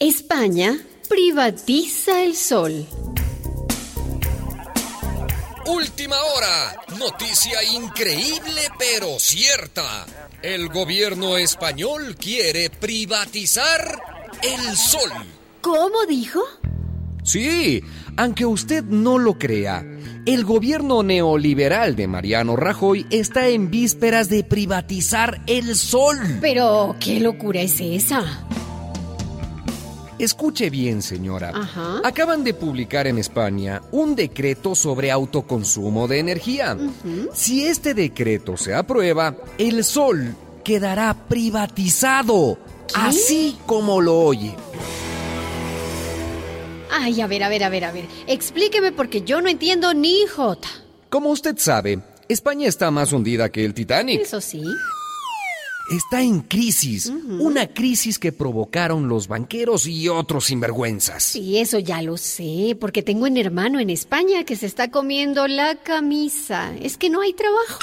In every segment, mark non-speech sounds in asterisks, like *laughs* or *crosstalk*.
España privatiza el sol. Última hora. Noticia increíble pero cierta. El gobierno español quiere privatizar el sol. ¿Cómo dijo? Sí, aunque usted no lo crea, el gobierno neoliberal de Mariano Rajoy está en vísperas de privatizar el sol. Pero, ¿qué locura es esa? Escuche bien, señora. Ajá. Acaban de publicar en España un decreto sobre autoconsumo de energía. Si este decreto se aprueba, el sol quedará privatizado, así como lo oye. Ay, a ver, a ver, a ver, a ver. Explíqueme porque yo no entiendo ni jota. Como usted sabe, España está más hundida que el Titanic. Eso sí. Está en crisis, una crisis que provocaron los banqueros y otros sinvergüenzas. Sí, eso ya lo sé, porque tengo un hermano en España que se está comiendo la camisa. Es que no hay trabajo.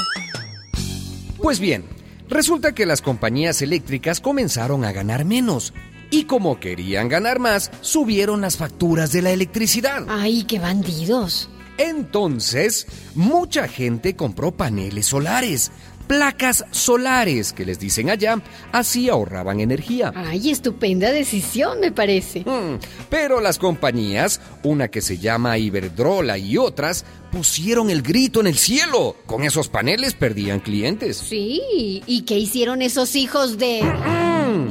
Pues bien, resulta que las compañías eléctricas comenzaron a ganar menos y como querían ganar más, subieron las facturas de la electricidad. Ay, qué bandidos. Entonces, mucha gente compró paneles solares, placas solares que les dicen allá, así ahorraban energía. Ay, estupenda decisión, me parece. Mm, Pero las compañías, una que se llama Iberdrola y otras, pusieron el grito en el cielo. Con esos paneles perdían clientes. Sí, ¿y qué hicieron esos hijos de...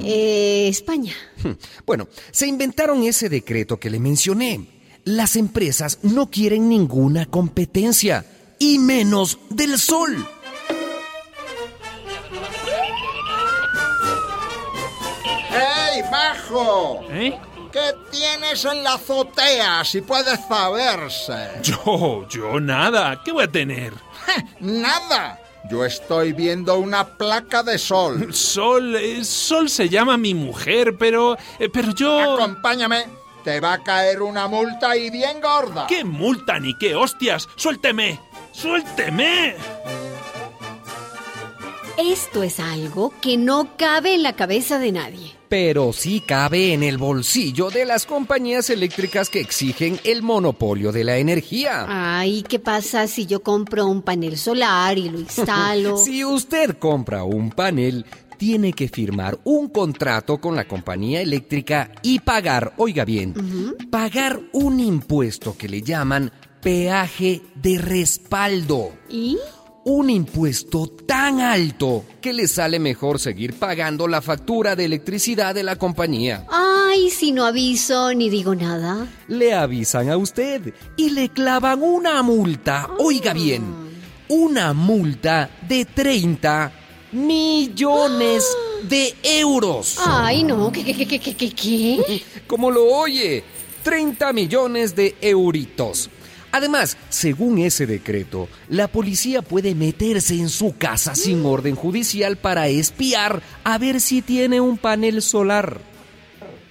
eh, España? Hmm, Bueno, se inventaron ese decreto que le mencioné. Las empresas no quieren ninguna competencia, y menos del sol. Bajo! ¿Eh? ¿Qué tienes en la azotea, si puede saberse? Yo, yo nada. ¿Qué voy a tener? ¡Nada! Yo estoy viendo una placa de sol. *laughs* Sol, eh, Sol se llama mi mujer, pero, eh, pero yo... Acompáñame. Te va a caer una multa y bien gorda. ¿Qué multa ni qué hostias? Suélteme, suélteme. Esto es algo que no cabe en la cabeza de nadie. Pero sí cabe en el bolsillo de las compañías eléctricas que exigen el monopolio de la energía. Ay, ¿qué pasa si yo compro un panel solar y lo *laughs* instalo? Si usted compra un panel, tiene que firmar un contrato con la compañía eléctrica y pagar, oiga bien, pagar un impuesto que le llaman peaje de respaldo. ¿Y? Un impuesto tan alto que le sale mejor seguir pagando la factura de electricidad de la compañía. Ay, si no aviso ni digo nada. Le avisan a usted y le clavan una multa, oiga bien, una multa de 30 millones *gasps* de euros. Ay, no, ¿qué, qué, qué, qué, qué, qué? Como lo oye, 30 millones de euritos. Además, según ese decreto, la policía puede meterse en su casa sin orden judicial para espiar a ver si tiene un panel solar.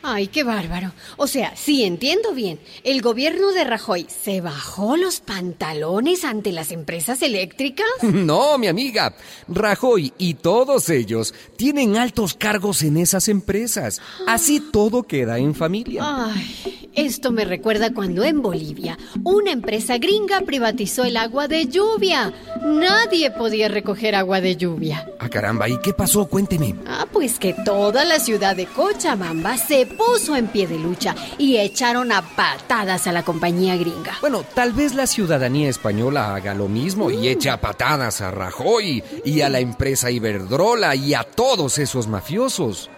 Ay, qué bárbaro. O sea, si entiendo bien, el gobierno de Rajoy se bajó los pantalones ante las empresas eléctricas. *laughs* No, mi amiga. Rajoy y todos ellos tienen altos cargos en esas empresas. Así todo queda en familia. Ay, esto me recuerda cuando en Bolivia una empresa gringa privatizó el agua de lluvia. Nadie podía recoger agua de lluvia. Ah, caramba, ¿y qué pasó? Cuénteme. Ah, pues que toda la ciudad de Cochabamba se puso en pie de lucha y echaron a patadas a la compañía gringa. Bueno, tal vez la ciudadanía española haga lo mismo y eche a patadas a Rajoy y a la empresa Iberdrola y a todos esos mafiosos.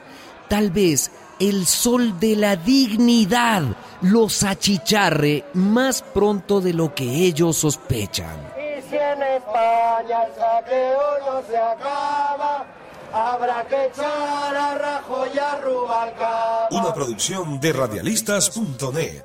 Tal vez el sol de la dignidad los achicharre más pronto de lo que ellos sospechan. España el saqueo no se acaba, habrá que echar a Rajoy y a Rubalcaba. Una producción de radialistas.net.